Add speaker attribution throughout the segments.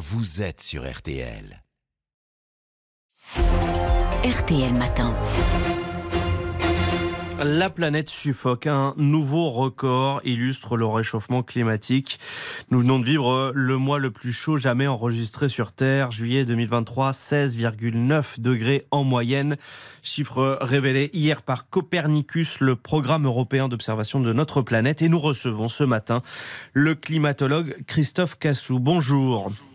Speaker 1: vous êtes sur RTL.
Speaker 2: RTL Matin.
Speaker 3: La planète suffoque. Un nouveau record illustre le réchauffement climatique. Nous venons de vivre le mois le plus chaud jamais enregistré sur Terre. Juillet 2023, 16,9 degrés en moyenne. Chiffre révélé hier par Copernicus, le programme européen d'observation de notre planète. Et nous recevons ce matin le climatologue Christophe Cassou. Bonjour.
Speaker 4: Bonjour.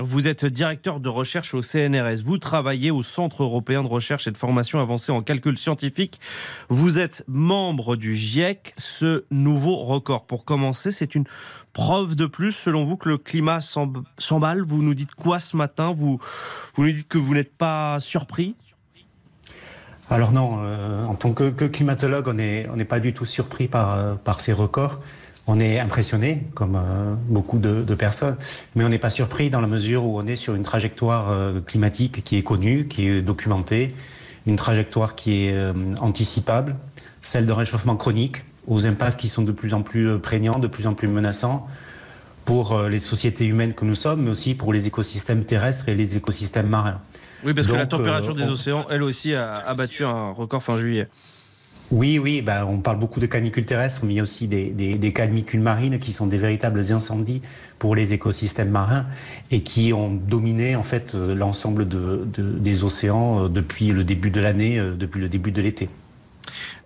Speaker 3: Vous êtes directeur de recherche au CNRS. Vous travaillez au Centre européen de recherche et de formation avancée en calcul scientifique. Vous êtes membre du GIEC. Ce nouveau record, pour commencer, c'est une preuve de plus, selon vous, que le climat s'emballe. Vous nous dites quoi ce matin? Vous, vous nous dites que vous n'êtes pas surpris?
Speaker 4: Alors non, euh, en tant que, climatologue, on n'est on pas du tout surpris par, euh, par ces records. On est impressionné, comme euh, beaucoup de, personnes, mais on n'est pas surpris dans la mesure où on est sur une trajectoire euh, climatique qui est connue, qui est documentée, une trajectoire qui est euh, anticipable, celle de réchauffement chronique, aux impacts qui sont de plus en plus prégnants, de plus en plus menaçants pour les sociétés humaines que nous sommes, mais aussi pour les écosystèmes terrestres et les écosystèmes marins.
Speaker 3: Oui, parce que la température des océans, elle aussi, a, a battu un record fin juillet.
Speaker 4: Oui, oui, ben, on parle beaucoup de canicules terrestres, mais il y a aussi des, des, canicules marines qui sont des véritables incendies pour les écosystèmes marins et qui ont dominé en fait euh, l'ensemble des océans euh, depuis le début de l'année, euh, depuis le début de l'été.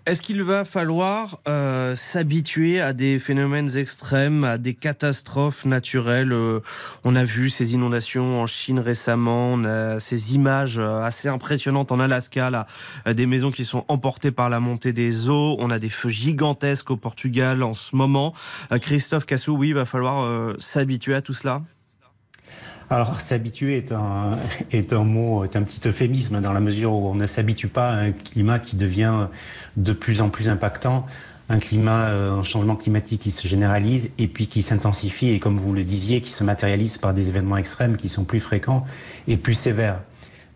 Speaker 3: Est-ce qu'il va falloir euh, s'habituer à des phénomènes extrêmes, à des catastrophes naturelles euh, On a vu ces inondations en Chine récemment, on a ces images euh, assez impressionnantes en Alaska, là, des maisons qui sont emportées par la montée des eaux, on a des feux gigantesques au Portugal en ce moment. Christophe Cassou, oui, il va falloir s'habituer à tout cela?
Speaker 4: Alors, s'habituer est un, est un mot, est un petit euphémisme dans la mesure où on ne s'habitue pas à un climat qui devient de plus en plus impactant, un climat, euh, un changement climatique qui se généralise et puis qui s'intensifie et comme vous le disiez, qui se matérialise par des événements extrêmes qui sont plus fréquents et plus sévères.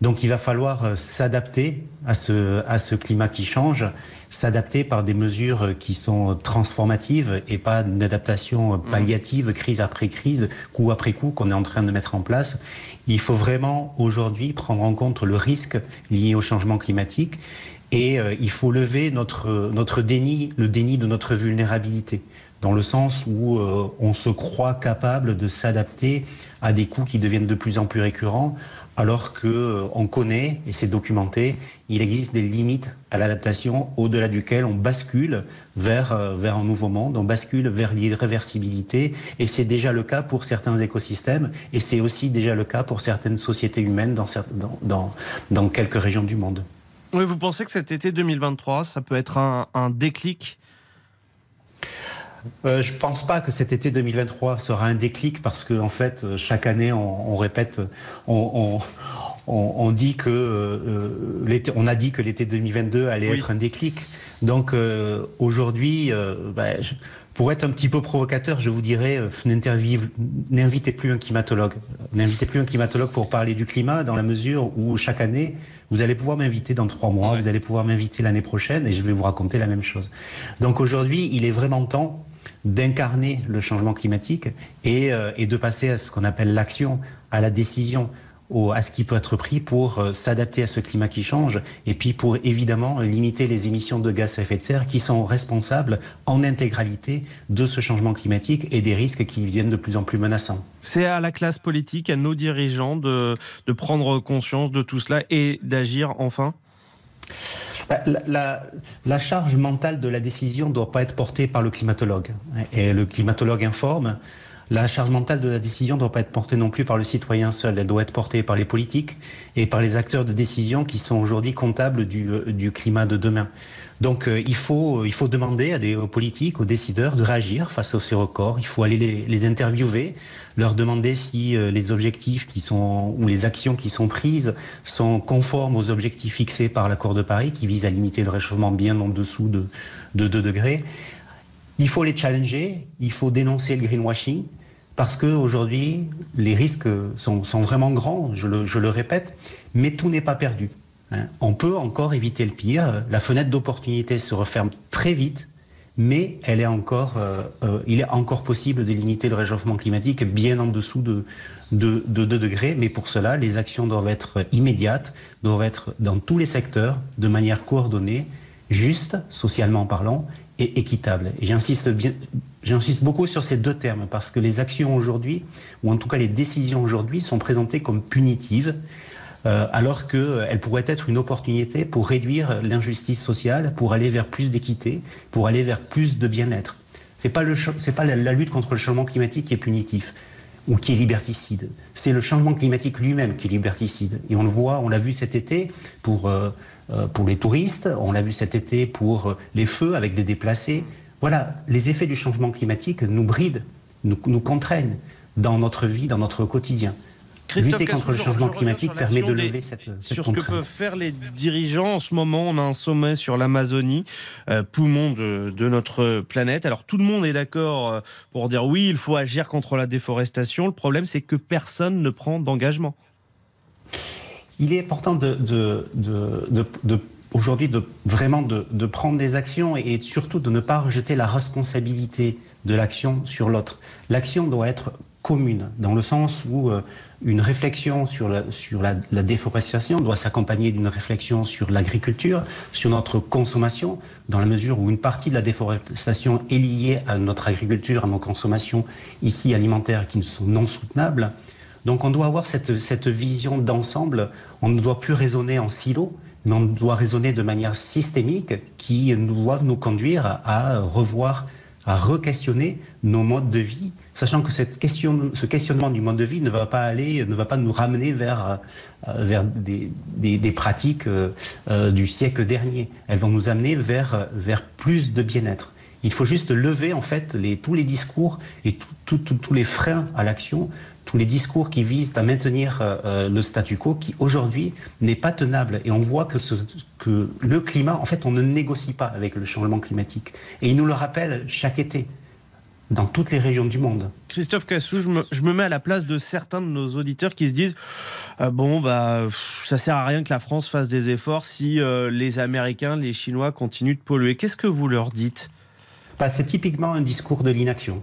Speaker 4: Donc il va falloir euh, s'adapter à ce, à ce climat qui change, s'adapter par des mesures qui sont transformatives et pas une adaptation palliative, crise après crise, coup après coup qu'on est en train de mettre en place. Il faut vraiment aujourd'hui prendre en compte le risque lié au changement climatique et euh, il faut lever notre, notre déni, le déni de notre vulnérabilité dans le sens où euh, on se croit capable de s'adapter à des coûts qui deviennent de plus en plus récurrents, alors qu'on euh, connaît, et c'est documenté, il existe des limites à l'adaptation au-delà duquel on bascule vers, euh, vers un nouveau monde, on bascule vers l'irréversibilité, et c'est déjà le cas pour certains écosystèmes, et c'est aussi déjà le cas pour certaines sociétés humaines dans, dans, dans, quelques régions du monde.
Speaker 3: Oui, vous pensez que cet été 2023, ça peut être un, un déclic
Speaker 4: euh, je ne pense pas que cet été 2023 sera un déclic parce que en fait, euh, chaque année, on, répète, on, dit que euh, on a dit que l'été 2022 allait être un déclic. Donc aujourd'hui, bah, pour être un petit peu provocateur, je vous dirais, n'invitez plus un climatologue. N'invitez plus un climatologue pour parler du climat dans la mesure où chaque année, vous allez pouvoir m'inviter dans trois mois, vous allez pouvoir m'inviter l'année prochaine et je vais vous raconter la même chose. Donc aujourd'hui, il est vraiment temps d'incarner le changement climatique euh, et, de passer à ce qu'on appelle l'action, à la décision, à ce qui peut être pris pour euh, s'adapter à ce climat qui change et puis pour évidemment limiter les émissions de gaz à effet de serre qui sont responsables en intégralité de ce changement climatique et des risques qui viennent de plus en plus menaçants.
Speaker 3: C'est à la classe politique, à nos dirigeants de prendre conscience de tout cela et d'agir enfin?
Speaker 4: Bah, la, charge mentale de la décision ne doit pas être portée par le climatologue. Et le climatologue informe. La charge mentale de la décision ne doit pas être portée non plus par le citoyen seul. Elle doit être portée par les politiques et par les acteurs de décision qui sont aujourd'hui comptables du, du climat de demain. Donc euh, il, faut, euh, il faut demander à des, aux politiques, aux décideurs de réagir face à ces records. Il faut aller les, interviewer, leur demander si euh, les objectifs qui sont, ou les actions qui sont prises sont conformes aux objectifs fixés par l'accord de Paris qui vise à limiter le réchauffement bien en dessous de, de 2 degrés. Il faut les challenger, il faut dénoncer le greenwashing parce qu'aujourd'hui, les risques sont, vraiment grands, je le, répète, mais tout n'est pas perdu. Hein. On peut encore éviter le pire. La fenêtre d'opportunité se referme très vite, mais est encore, il est encore possible de limiter le réchauffement climatique bien en dessous de, de, 2 degrés. Mais pour cela, les actions doivent être immédiates, doivent être dans tous les secteurs, de manière coordonnée, juste, socialement parlant, et équitable. J'insiste beaucoup sur ces deux termes parce que les actions aujourd'hui, ou en tout cas les décisions aujourd'hui, sont présentées comme punitives, euh, alors qu'elles pourraient être une opportunité pour réduire l'injustice sociale, pour aller vers plus d'équité, pour aller vers plus de bien-être. Ce n'est pas, le, pas la, lutte contre le changement climatique qui est punitif ou qui est liberticide. C'est le changement climatique lui-même qui est liberticide. Et on le voit, on l'a vu cet été pour, euh, pour les touristes, on l'a vu cet été pour les feux avec des déplacés, voilà, les effets du changement climatique nous brident, nous, contraignent dans notre vie, dans notre quotidien. Lutter contre le changement climatique permet de lever cette,
Speaker 3: Sur ce que peuvent faire les dirigeants en ce moment, on a un sommet sur l'Amazonie, euh, poumon de, notre planète. Alors tout le monde est d'accord euh, pour dire oui, il faut agir contre la déforestation. Le problème, c'est que personne ne prend d'engagement.
Speaker 4: Il est important de, aujourd'hui de vraiment de, prendre des actions et, surtout de ne pas rejeter la responsabilité de l'action sur l'autre. L'action doit être commune, dans le sens où euh, une réflexion sur, la, déforestation doit s'accompagner d'une réflexion sur l'agriculture, sur notre consommation, dans la mesure où une partie de la déforestation est liée à notre agriculture, à nos consommations ici alimentaires qui sont non soutenables. Donc on doit avoir cette, cette vision d'ensemble, on ne doit plus raisonner en silo, mais on doit raisonner de manière systémique qui doivent nous conduire à revoir, à re-questionner nos modes de vie, sachant que cette question, ce questionnement du mode de vie ne va pas aller, ne va pas nous ramener vers, euh, vers des, des, pratiques euh, euh, du siècle dernier. Elles vont nous amener vers, vers plus de bien-être. Il faut juste lever en fait tous les discours et tous les freins à l'action tous les discours qui visent à maintenir euh, euh, le statu quo, qui aujourd'hui n'est pas tenable. Et on voit que le climat, en fait, on ne négocie pas avec le changement climatique. Et il nous le rappelle chaque été dans toutes les régions du monde.
Speaker 3: Christophe Cassou, je me, mets à la place de certains de nos auditeurs qui se disent euh, bon bah ça sert à rien que la France fasse des efforts si les Américains, les Chinois continuent de polluer. Qu'est-ce que vous leur dites?
Speaker 4: Bah, C'est typiquement un discours de l'inaction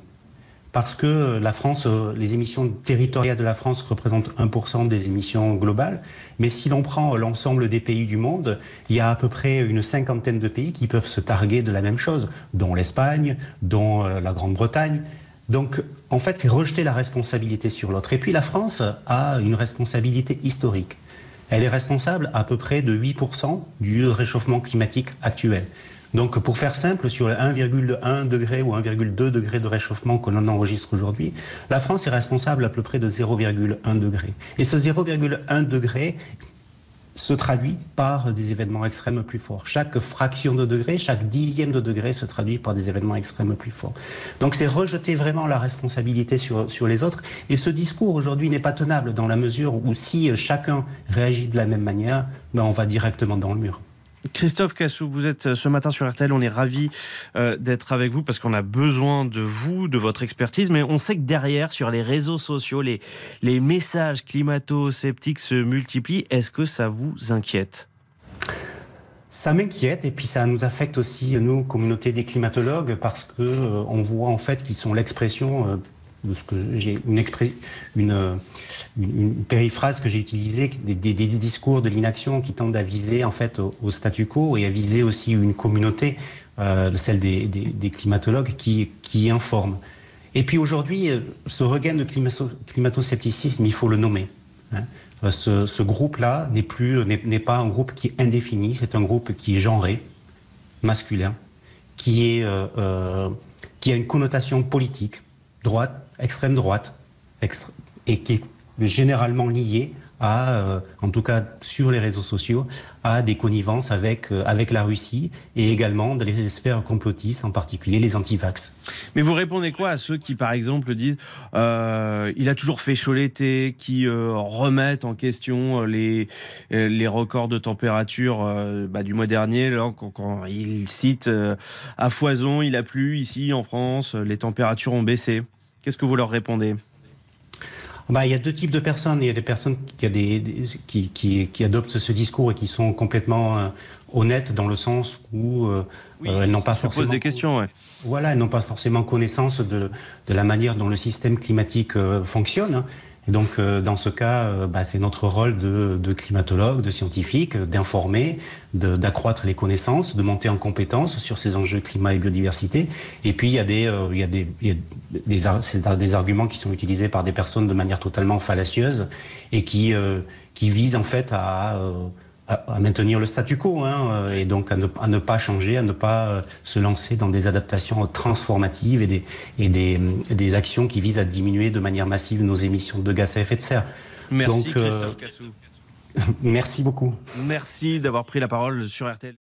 Speaker 4: parce que la France, euh, les émissions territoriales de la France représentent 1% des émissions globales. Mais si l'on prend l'ensemble des pays du monde, il y a à peu près une cinquantaine de pays qui peuvent se targuer de la même chose, dont l'Espagne, dont euh, la Grande-Bretagne. Donc, en fait, c'est rejeter la responsabilité sur l'autre. Et puis, la France a une responsabilité historique. Elle est responsable à peu près de 8% du réchauffement climatique actuel. Donc pour faire simple, sur le 1,1 degré ou 1,2 degré de réchauffement que l'on enregistre aujourd'hui, la France est responsable à peu près de 0,1 degré. Et ce 0,1 degré se traduit par des événements extrêmes plus forts. Chaque fraction de degré, chaque dixième de degré se traduit par des événements extrêmes plus forts. Donc c'est rejeter vraiment la responsabilité sur, sur les autres. Et ce discours aujourd'hui n'est pas tenable dans la mesure où si chacun réagit de la même manière, ben on va directement dans le mur.
Speaker 3: Christophe Cassou, vous êtes euh, ce matin sur RTL. On est ravi euh, d'être avec vous parce qu'on a besoin de vous, de votre expertise. Mais on sait que derrière, sur les réseaux sociaux, les, messages climato-sceptiques se multiplient. Est-ce que ça vous inquiète?
Speaker 4: Ça m'inquiète et puis ça nous affecte aussi nous communauté des climatologues parce que euh, on voit en fait qu'ils sont l'expression j'ai une, une, périphrase que j'ai utilisée, des, discours de l'inaction qui tendent à viser en fait au, statu quo et à viser aussi une communauté, euh, celle des, climatologues, qui, qui informe. Et puis aujourd'hui, euh, ce regain de climato-scepticisme, il faut le nommer. Hein. Euh, ce, groupe-là n'est plus n'est pas un groupe qui est indéfini, c'est un groupe qui est genré, masculin, qui est qui a une connotation politique, droite, extrême droite, et qui est généralement lié à, euh, en tout cas sur les réseaux sociaux, à des connivences avec, euh, avec la Russie et également dans les sphères complotistes, en particulier les antivax.
Speaker 3: Mais vous répondez quoi à ceux qui, par exemple, disent euh, il a toujours fait chaud l'été, qui remettent en question les, les records de température bah, du mois dernier, quand, quand il cite à foison, il a plu ici en France, les températures ont baissé. Qu'est-ce que vous leur répondez?
Speaker 4: Bah, il y a deux types de personnes. Il y a des personnes qui, a des, qui, qui, qui, adoptent ce discours et qui sont complètement euh, honnêtes dans le sens où elles n'ont pas
Speaker 3: se posent des questions. Ouais.
Speaker 4: Voilà, elles n'ont pas forcément connaissance de, de, la manière dont le système climatique fonctionne. Donc, euh, dans ce cas, euh, bah, c'est notre rôle de, climatologue, de scientifique, d'informer, d'accroître les connaissances, de monter en compétences sur ces enjeux climat et biodiversité. Et puis, il y a des, euh, arguments qui sont utilisés par des personnes de manière totalement fallacieuse et qui, qui visent en fait à à, maintenir le statu quo hein, euh, et donc à ne, pas changer, à ne pas euh, se lancer dans des adaptations transformatives et des, et des, des, actions qui visent à diminuer de manière massive nos émissions de gaz à effet de serre.
Speaker 3: Merci donc, euh, Christophe Cassou.
Speaker 4: Merci beaucoup.
Speaker 3: Merci d'avoir pris la parole sur RTL.